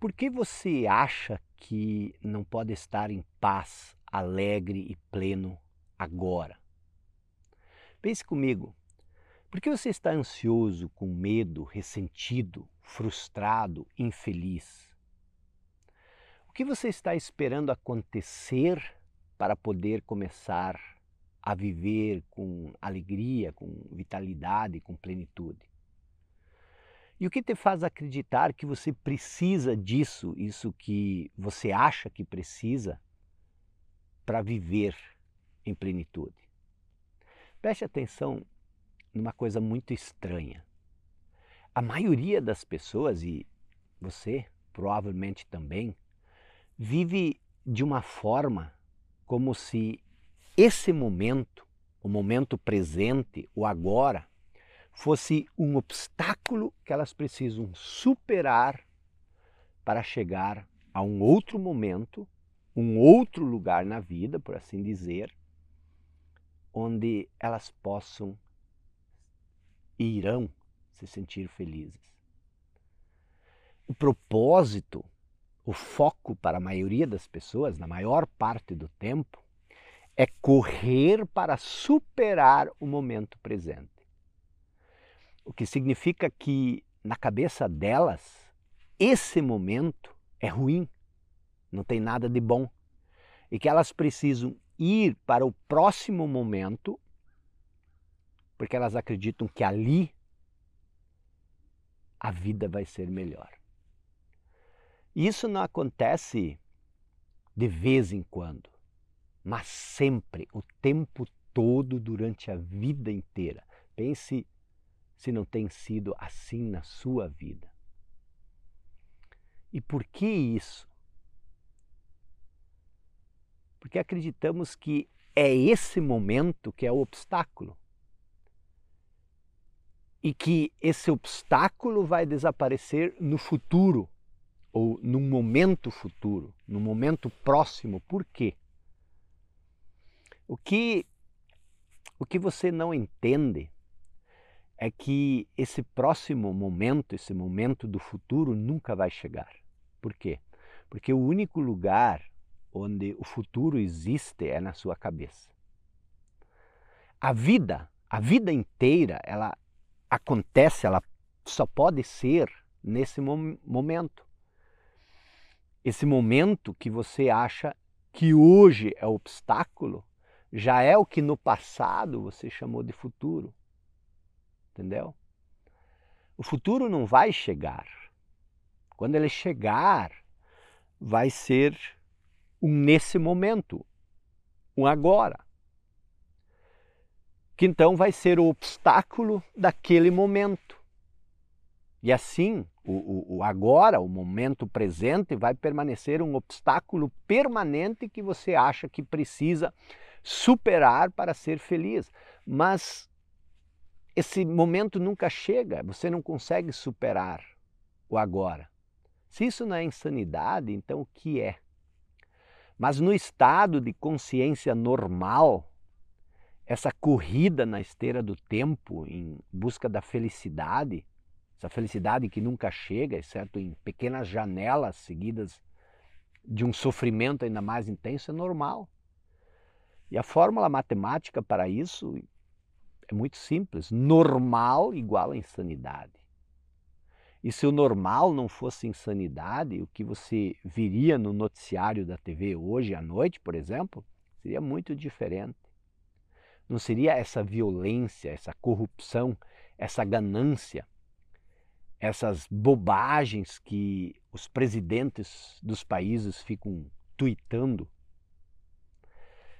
Por que você acha que não pode estar em paz, alegre e pleno agora? Pense comigo. Por que você está ansioso, com medo, ressentido, frustrado, infeliz? O que você está esperando acontecer para poder começar a viver com alegria, com vitalidade, com plenitude? E o que te faz acreditar que você precisa disso, isso que você acha que precisa, para viver em plenitude? Preste atenção numa coisa muito estranha. A maioria das pessoas, e você provavelmente também, vive de uma forma como se esse momento, o momento presente, o agora, fosse um obstáculo que elas precisam superar para chegar a um outro momento, um outro lugar na vida, por assim dizer, onde elas possam e irão se sentir felizes. O propósito, o foco para a maioria das pessoas, na maior parte do tempo, é correr para superar o momento presente. O que significa que na cabeça delas, esse momento é ruim, não tem nada de bom. E que elas precisam ir para o próximo momento, porque elas acreditam que ali a vida vai ser melhor. Isso não acontece de vez em quando, mas sempre, o tempo todo, durante a vida inteira. Pense se não tem sido assim na sua vida. E por que isso? Porque acreditamos que é esse momento que é o obstáculo. E que esse obstáculo vai desaparecer no futuro, ou num momento futuro, no momento próximo. Por quê? O que, o que você não entende é que esse próximo momento, esse momento do futuro nunca vai chegar. Por quê? Porque o único lugar onde o futuro existe é na sua cabeça. A vida, a vida inteira, ela acontece, ela só pode ser nesse momento. Esse momento que você acha que hoje é obstáculo, já é o que no passado você chamou de futuro entendeu? O futuro não vai chegar. Quando ele chegar, vai ser um nesse momento, um agora. Que então vai ser o obstáculo daquele momento. E assim, o, o, agora, o momento presente, vai permanecer um obstáculo permanente que você acha que precisa superar para ser feliz. Mas esse momento nunca chega, você não consegue superar o agora. Se isso não é insanidade, então o que é? Mas no estado de consciência normal, essa corrida na esteira do tempo em busca da felicidade, essa felicidade que nunca chega, exceto em pequenas janelas seguidas de um sofrimento ainda mais intenso, é normal. E a fórmula matemática para isso é muito simples. Normal igual a insanidade. E se o normal não fosse insanidade, o que você viria no noticiário da TV hoje à noite, por exemplo, seria muito diferente. Não seria essa violência, essa corrupção, essa ganância, essas bobagens que os presidentes dos países ficam tuitando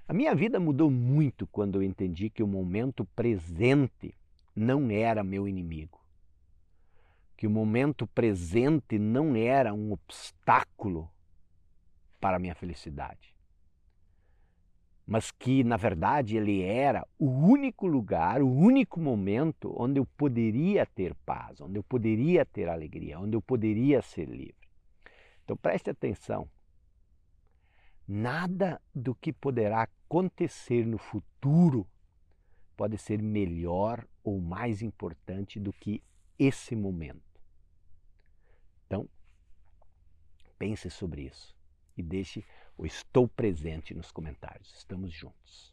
a minha vida mudou muito quando eu entendi que o momento presente não era meu inimigo. Que o momento presente não era um obstáculo para a minha felicidade. Mas que, na verdade, ele era o único lugar, o único momento onde eu poderia ter paz, onde eu poderia ter alegria, onde eu poderia ser livre. Então preste atenção. Nada do que poderá acontecer no futuro pode ser melhor ou mais importante do que esse momento. Então, Pense sobre isso e deixe o estou presente nos comentários. Estamos juntos.